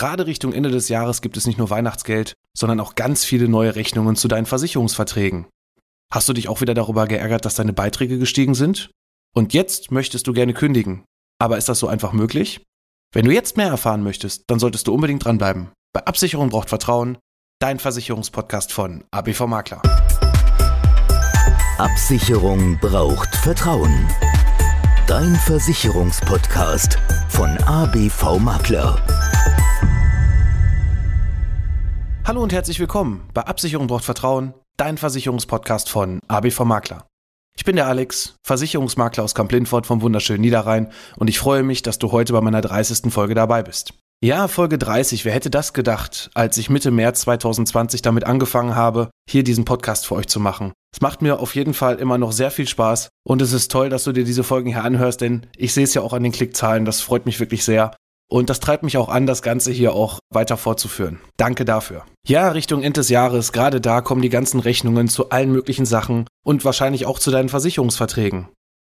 Gerade Richtung Ende des Jahres gibt es nicht nur Weihnachtsgeld, sondern auch ganz viele neue Rechnungen zu deinen Versicherungsverträgen. Hast du dich auch wieder darüber geärgert, dass deine Beiträge gestiegen sind? Und jetzt möchtest du gerne kündigen. Aber ist das so einfach möglich? Wenn du jetzt mehr erfahren möchtest, dann solltest du unbedingt dranbleiben. Bei Absicherung braucht Vertrauen, dein Versicherungspodcast von ABV Makler. Absicherung braucht Vertrauen. Dein Versicherungspodcast von ABV Makler. Hallo und herzlich willkommen bei Absicherung braucht Vertrauen, dein Versicherungspodcast von ABV Makler. Ich bin der Alex, Versicherungsmakler aus Kamp-Lindfort vom wunderschönen Niederrhein und ich freue mich, dass du heute bei meiner 30. Folge dabei bist. Ja, Folge 30, wer hätte das gedacht, als ich Mitte März 2020 damit angefangen habe, hier diesen Podcast für euch zu machen. Es macht mir auf jeden Fall immer noch sehr viel Spaß und es ist toll, dass du dir diese Folgen hier anhörst, denn ich sehe es ja auch an den Klickzahlen, das freut mich wirklich sehr. Und das treibt mich auch an, das Ganze hier auch weiter fortzuführen. Danke dafür. Ja, Richtung Ende des Jahres, gerade da kommen die ganzen Rechnungen zu allen möglichen Sachen und wahrscheinlich auch zu deinen Versicherungsverträgen.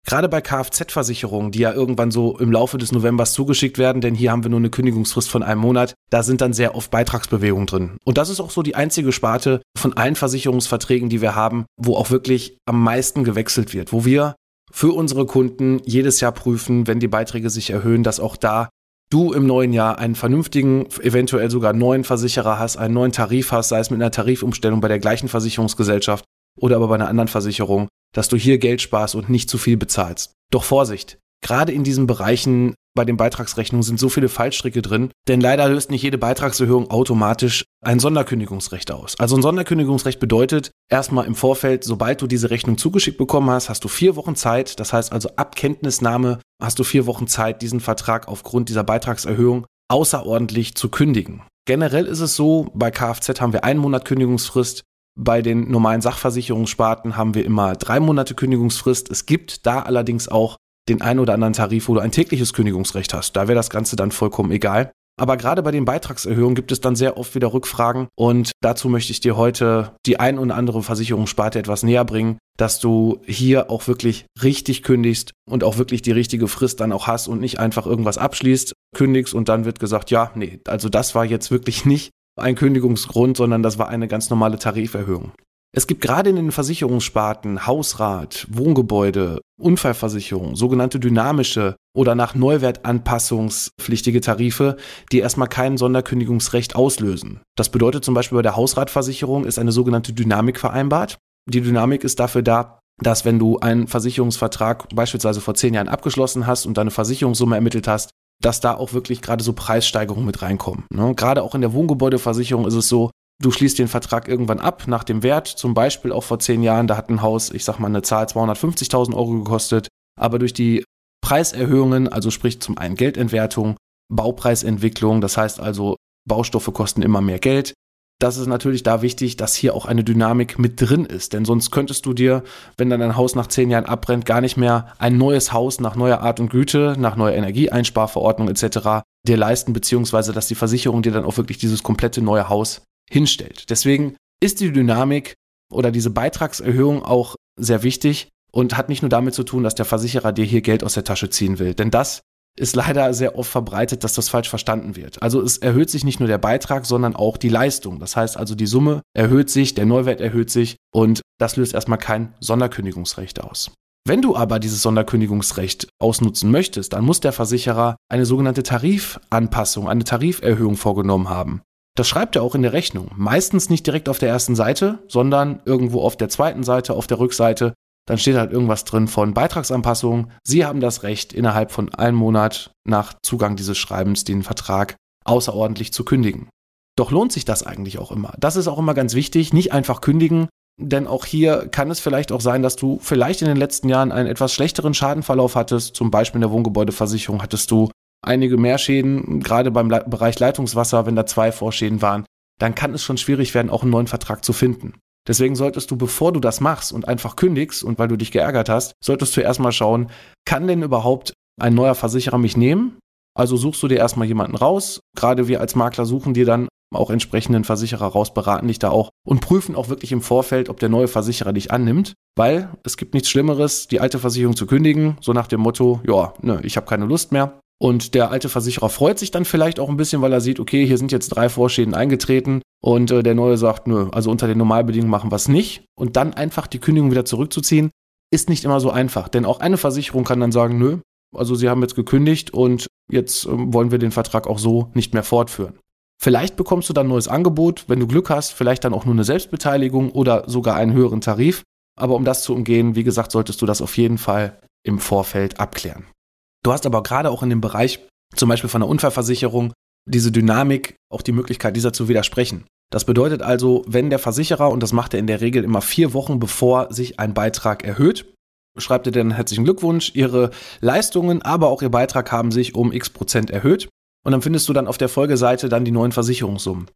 Gerade bei Kfz-Versicherungen, die ja irgendwann so im Laufe des Novembers zugeschickt werden, denn hier haben wir nur eine Kündigungsfrist von einem Monat, da sind dann sehr oft Beitragsbewegungen drin. Und das ist auch so die einzige Sparte von allen Versicherungsverträgen, die wir haben, wo auch wirklich am meisten gewechselt wird, wo wir für unsere Kunden jedes Jahr prüfen, wenn die Beiträge sich erhöhen, dass auch da du im neuen Jahr einen vernünftigen, eventuell sogar neuen Versicherer hast, einen neuen Tarif hast, sei es mit einer Tarifumstellung bei der gleichen Versicherungsgesellschaft oder aber bei einer anderen Versicherung, dass du hier Geld sparst und nicht zu viel bezahlst. Doch Vorsicht, gerade in diesen Bereichen bei den Beitragsrechnungen sind so viele Fallstricke drin, denn leider löst nicht jede Beitragserhöhung automatisch ein Sonderkündigungsrecht aus. Also ein Sonderkündigungsrecht bedeutet erstmal im Vorfeld, sobald du diese Rechnung zugeschickt bekommen hast, hast du vier Wochen Zeit, das heißt also ab Kenntnisnahme hast du vier Wochen Zeit, diesen Vertrag aufgrund dieser Beitragserhöhung außerordentlich zu kündigen. Generell ist es so, bei Kfz haben wir einen Monat Kündigungsfrist, bei den normalen Sachversicherungssparten haben wir immer drei Monate Kündigungsfrist. Es gibt da allerdings auch den einen oder anderen Tarif, wo du ein tägliches Kündigungsrecht hast. Da wäre das Ganze dann vollkommen egal. Aber gerade bei den Beitragserhöhungen gibt es dann sehr oft wieder Rückfragen und dazu möchte ich dir heute die ein oder andere Versicherungssparte etwas näher bringen, dass du hier auch wirklich richtig kündigst und auch wirklich die richtige Frist dann auch hast und nicht einfach irgendwas abschließt, kündigst und dann wird gesagt, ja, nee, also das war jetzt wirklich nicht ein Kündigungsgrund, sondern das war eine ganz normale Tariferhöhung. Es gibt gerade in den Versicherungssparten Hausrat, Wohngebäude, Unfallversicherung, sogenannte dynamische oder nach Neuwert anpassungspflichtige Tarife, die erstmal kein Sonderkündigungsrecht auslösen. Das bedeutet zum Beispiel bei der Hausratversicherung ist eine sogenannte Dynamik vereinbart. Die Dynamik ist dafür da, dass wenn du einen Versicherungsvertrag beispielsweise vor zehn Jahren abgeschlossen hast und deine Versicherungssumme ermittelt hast, dass da auch wirklich gerade so Preissteigerungen mit reinkommen. Ne? Gerade auch in der Wohngebäudeversicherung ist es so, du schließt den Vertrag irgendwann ab nach dem Wert. Zum Beispiel auch vor zehn Jahren, da hat ein Haus, ich sag mal, eine Zahl 250.000 Euro gekostet. Aber durch die Preiserhöhungen, also sprich zum einen Geldentwertung, Baupreisentwicklung, das heißt also, Baustoffe kosten immer mehr Geld. Das ist natürlich da wichtig, dass hier auch eine Dynamik mit drin ist. Denn sonst könntest du dir, wenn dann dein Haus nach zehn Jahren abbrennt, gar nicht mehr ein neues Haus nach neuer Art und Güte, nach neuer Energieeinsparverordnung etc. dir leisten, beziehungsweise dass die Versicherung dir dann auch wirklich dieses komplette neue Haus hinstellt. Deswegen ist die Dynamik oder diese Beitragserhöhung auch sehr wichtig und hat nicht nur damit zu tun, dass der Versicherer dir hier Geld aus der Tasche ziehen will. Denn das ist leider sehr oft verbreitet, dass das falsch verstanden wird. Also es erhöht sich nicht nur der Beitrag, sondern auch die Leistung. Das heißt also, die Summe erhöht sich, der Neuwert erhöht sich und das löst erstmal kein Sonderkündigungsrecht aus. Wenn du aber dieses Sonderkündigungsrecht ausnutzen möchtest, dann muss der Versicherer eine sogenannte Tarifanpassung, eine Tariferhöhung vorgenommen haben. Das schreibt er auch in der Rechnung. Meistens nicht direkt auf der ersten Seite, sondern irgendwo auf der zweiten Seite, auf der Rückseite. Dann steht halt irgendwas drin von Beitragsanpassung. Sie haben das Recht, innerhalb von einem Monat nach Zugang dieses Schreibens den Vertrag außerordentlich zu kündigen. Doch lohnt sich das eigentlich auch immer? Das ist auch immer ganz wichtig. Nicht einfach kündigen, denn auch hier kann es vielleicht auch sein, dass du vielleicht in den letzten Jahren einen etwas schlechteren Schadenverlauf hattest. Zum Beispiel in der Wohngebäudeversicherung hattest du einige mehr Schäden, gerade beim Le Bereich Leitungswasser, wenn da zwei Vorschäden waren, dann kann es schon schwierig werden, auch einen neuen Vertrag zu finden. Deswegen solltest du, bevor du das machst und einfach kündigst und weil du dich geärgert hast, solltest du erstmal schauen, kann denn überhaupt ein neuer Versicherer mich nehmen? Also suchst du dir erstmal jemanden raus. Gerade wir als Makler suchen dir dann auch entsprechenden Versicherer raus, beraten dich da auch und prüfen auch wirklich im Vorfeld, ob der neue Versicherer dich annimmt, weil es gibt nichts Schlimmeres, die alte Versicherung zu kündigen, so nach dem Motto, ja, ne, ich habe keine Lust mehr Und der alte Versicherer freut sich dann vielleicht auch ein bisschen, weil er sieht, okay, hier sind jetzt drei Vorschäden eingetreten und äh, der neue sagt, nö, also unter den Normalbedingungen machen wir es nicht. Und dann einfach die Kündigung wieder zurückzuziehen, ist nicht immer so einfach. Denn auch eine Versicherung kann dann sagen, nö, also Sie haben jetzt gekündigt und jetzt ähm, wollen wir den Vertrag auch so nicht mehr fortführen. Vielleicht bekommst du dann ein neues Angebot, wenn du Glück hast, vielleicht dann auch nur eine Selbstbeteiligung oder sogar einen höheren Tarif. Aber um das zu umgehen, wie gesagt, solltest du das auf jeden Fall im Vorfeld abklären. Du hast aber gerade auch in dem Bereich, zum Beispiel von der Unfallversicherung, diese Dynamik, auch die Möglichkeit, dieser zu widersprechen. Das bedeutet also, wenn der Versicherer, und das macht er in der Regel immer vier Wochen bevor sich ein Beitrag erhöht, schreibt er dann herzlichen Glückwunsch, Ihre Leistungen, aber auch Ihr Beitrag haben sich um x Prozent erhöht. Und dann findest du dann auf der Folgeseite dann die neuen Versicherungssummen.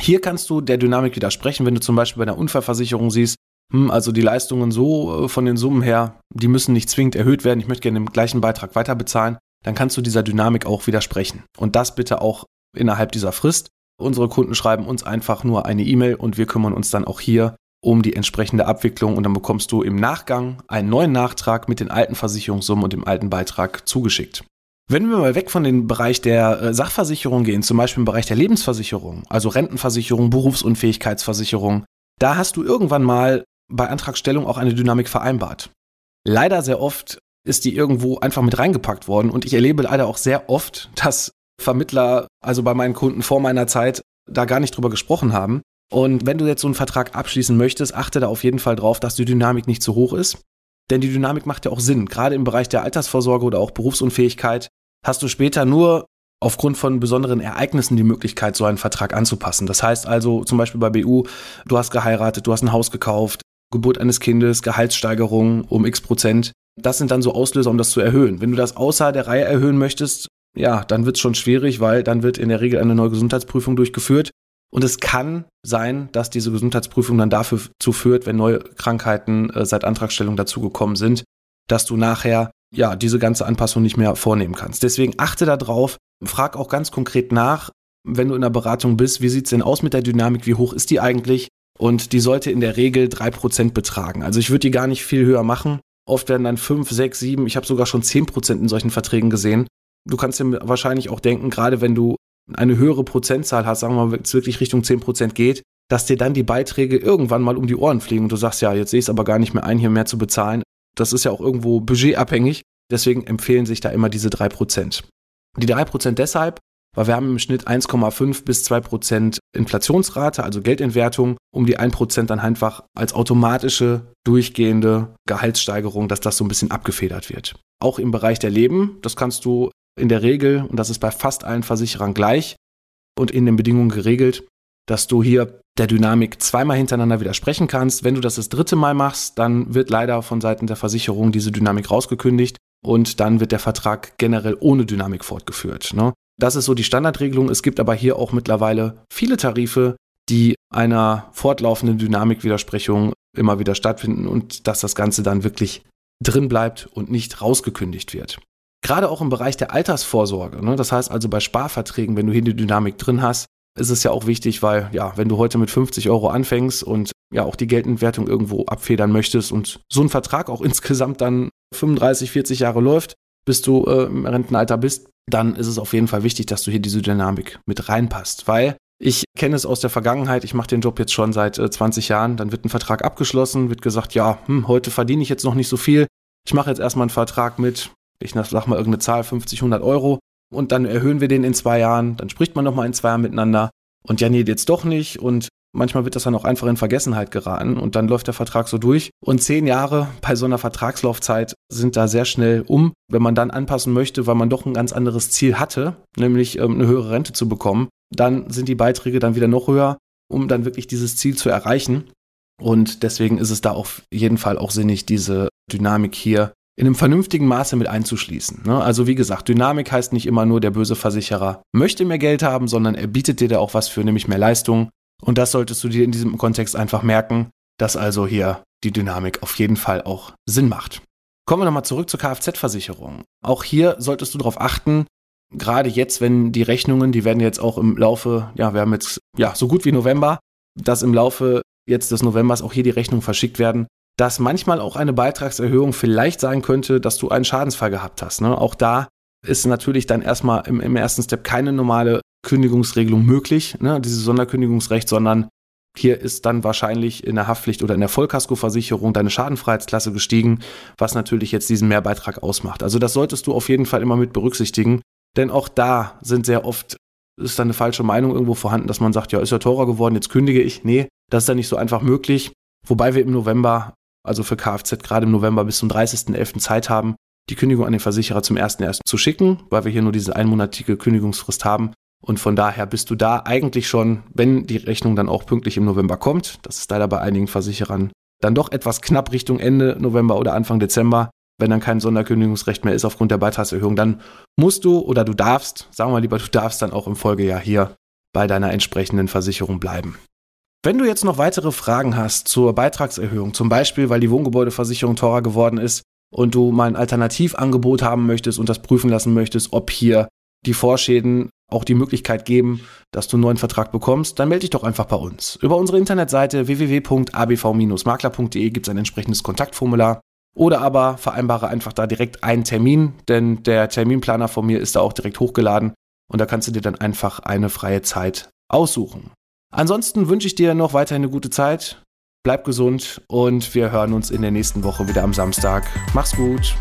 Hier kannst du der Dynamik widersprechen, wenn du zum Beispiel bei einer Unfallversicherung siehst, also die Leistungen so äh, von den Summen her, die müssen nicht zwingend erhöht werden, ich möchte gerne den gleichen Beitrag weiter bezahlen, dann kannst du dieser Dynamik auch widersprechen. Und das bitte auch innerhalb dieser Frist. Unsere Kunden schreiben uns einfach nur eine E-Mail und wir kümmern uns dann auch hier um die entsprechende Abwicklung und dann bekommst du im Nachgang einen neuen Nachtrag mit den alten Versicherungssummen und dem alten Beitrag zugeschickt. Wenn wir mal weg von dem Bereich der äh, Sachversicherung gehen, zum Beispiel im Bereich der Lebensversicherung, also Rentenversicherung, Berufsunfähigkeitsversicherung, da hast du irgendwann mal bei Antragstellung auch eine Dynamik vereinbart. Leider sehr oft ist die irgendwo einfach mit reingepackt worden und ich erlebe leider auch sehr oft, dass Vermittler, also bei meinen Kunden vor meiner Zeit, da gar nicht drüber gesprochen haben. Und wenn du jetzt so einen Vertrag abschließen möchtest, achte da auf jeden Fall drauf, dass die Dynamik nicht zu hoch ist. Denn die Dynamik macht ja auch Sinn. Gerade im Bereich der Altersvorsorge oder auch Berufsunfähigkeit hast du später nur aufgrund von besonderen Ereignissen die Möglichkeit, so einen Vertrag anzupassen. Das heißt also zum Beispiel bei BU, du hast geheiratet, du hast ein Haus gekauft, Geburt eines Kindes, Gehaltssteigerung um x Prozent. Das sind dann so Auslöser, um das zu erhöhen. Wenn du das außer der Reihe erhöhen möchtest, ja, dann wird es schon schwierig, weil dann wird in der Regel eine neue Gesundheitsprüfung durchgeführt. Und es kann sein, dass diese Gesundheitsprüfung dann dafür zuführt, wenn neue Krankheiten äh, seit Antragstellung dazugekommen sind, dass du nachher ja diese ganze Anpassung nicht mehr vornehmen kannst. Deswegen achte darauf, frag auch ganz konkret nach, wenn du in der Beratung bist, wie sieht's denn aus mit der Dynamik, wie hoch ist die eigentlich? Und die sollte in der Regel drei Prozent betragen. Also ich würde die gar nicht viel höher machen. Oft werden dann fünf, sechs, sieben. ich habe sogar schon zehn Prozent in solchen Verträgen gesehen. Du kannst dir wahrscheinlich auch denken, gerade wenn du eine höhere Prozentzahl hast, sagen wir mal, wenn es wirklich Richtung zehn Prozent geht, dass dir dann die Beiträge irgendwann mal um die Ohren fliegen und du sagst, ja, jetzt sehe ich es aber gar nicht mehr ein, hier mehr zu bezahlen. Das ist ja auch irgendwo budgetabhängig. Deswegen empfehlen sich da immer diese drei Prozent. Die drei Prozent deshalb, weil wir haben im Schnitt 1,5 bis 2 Prozent Inflationsrate, also Geldentwertung, um die 1 Prozent dann einfach als automatische, durchgehende Gehaltssteigerung, dass das so ein bisschen abgefedert wird. Auch im Bereich der Leben, das kannst du in der Regel, und das ist bei fast allen Versicherern gleich und in den Bedingungen geregelt, dass du hier der Dynamik zweimal hintereinander widersprechen kannst. Wenn du das das dritte Mal machst, dann wird leider von Seiten der Versicherung diese Dynamik rausgekündigt und dann wird der Vertrag generell ohne Dynamik fortgeführt. Ne? Das ist so die Standardregelung. Es gibt aber hier auch mittlerweile viele Tarife, die einer fortlaufenden Dynamikwidersprechung immer wieder stattfinden und dass das Ganze dann wirklich drin bleibt und nicht rausgekündigt wird. Gerade auch im Bereich der Altersvorsorge, ne? das heißt also bei Sparverträgen, wenn du hier die Dynamik drin hast, ist es ja auch wichtig, weil ja, wenn du heute mit 50 Euro anfängst und ja auch die Geldentwertung irgendwo abfedern möchtest und so ein Vertrag auch insgesamt dann 35, 40 Jahre läuft, bis du äh, im Rentenalter bist, dann ist es auf jeden Fall wichtig, dass du hier diese Dynamik mit reinpasst, weil ich kenne es aus der Vergangenheit, ich mache den Job jetzt schon seit äh, 20 Jahren, dann wird ein Vertrag abgeschlossen, wird gesagt, ja, hm, heute verdiene ich jetzt noch nicht so viel, ich mache jetzt erstmal einen Vertrag mit, ich sag mal irgendeine Zahl, 50, 100 Euro und dann erhöhen wir den in zwei Jahren, dann spricht man nochmal in zwei Jahren miteinander. Und ja, nee, jetzt doch nicht. Und Manchmal wird das dann auch einfach in Vergessenheit geraten und dann läuft der Vertrag so durch. Und zehn Jahre bei so einer Vertragslaufzeit sind da sehr schnell um. Wenn man dann anpassen möchte, weil man doch ein ganz anderes Ziel hatte, nämlich ähm, eine höhere Rente zu bekommen, dann sind die Beiträge dann wieder noch höher, um dann wirklich dieses Ziel zu erreichen. Und deswegen ist es da auf jeden Fall auch sinnig, diese Dynamik hier in einem vernünftigen Maße mit einzuschließen. Ne? Also wie gesagt, Dynamik heißt nicht immer nur, der böse Versicherer möchte mehr Geld haben, sondern er bietet dir da auch was für, nämlich mehr Leistung. Und das solltest du dir in diesem Kontext einfach merken, dass also hier die Dynamik auf jeden Fall auch Sinn macht. Kommen wir nochmal zurück zur Kfz-Versicherung. Auch hier solltest du darauf achten, gerade jetzt, wenn die Rechnungen, die werden jetzt auch im Laufe, ja, wir haben jetzt ja so gut wie November, dass im Laufe jetzt des Novembers auch hier die Rechnungen verschickt werden, dass manchmal auch eine Beitragserhöhung vielleicht sein könnte, dass du einen Schadensfall gehabt hast. Ne? Auch da ist natürlich dann erstmal im, im ersten Step keine normale Kündigungsregelung möglich, ne, dieses Sonderkündigungsrecht, sondern hier ist dann wahrscheinlich in der Haftpflicht oder in der Vollkaskoversicherung deine Schadenfreiheitsklasse gestiegen, was natürlich jetzt diesen Mehrbeitrag ausmacht. Also das solltest du auf jeden Fall immer mit berücksichtigen, denn auch da sind sehr oft, ist dann eine falsche Meinung irgendwo vorhanden, dass man sagt, ja, ist ja teurer geworden, jetzt kündige ich. Nee, das ist dann nicht so einfach möglich. Wobei wir im November, also für Kfz gerade im November bis zum 30.11. Zeit haben, die Kündigung an den Versicherer zum 1.1. zu schicken, weil wir hier nur diese einmonatige Kündigungsfrist haben. Und von daher bist du da eigentlich schon, wenn die Rechnung dann auch pünktlich im November kommt, das ist leider bei einigen Versicherern dann doch etwas knapp Richtung Ende November oder Anfang Dezember, wenn dann kein Sonderkündigungsrecht mehr ist aufgrund der Beitragserhöhung, dann musst du oder du darfst, sagen wir mal lieber, du darfst dann auch im Folgejahr hier bei deiner entsprechenden Versicherung bleiben. Wenn du jetzt noch weitere Fragen hast zur Beitragserhöhung, zum Beispiel weil die Wohngebäudeversicherung teurer geworden ist und du mal ein Alternativangebot haben möchtest und das prüfen lassen möchtest, ob hier die Vorschäden auch die Möglichkeit geben, dass du einen neuen Vertrag bekommst, dann melde dich doch einfach bei uns. Über unsere Internetseite www.abv-makler.de gibt es ein entsprechendes Kontaktformular. Oder aber vereinbare einfach da direkt einen Termin, denn der Terminplaner von mir ist da auch direkt hochgeladen und da kannst du dir dann einfach eine freie Zeit aussuchen. Ansonsten wünsche ich dir noch weiterhin eine gute Zeit, bleib gesund und wir hören uns in der nächsten Woche wieder am Samstag. Mach's gut.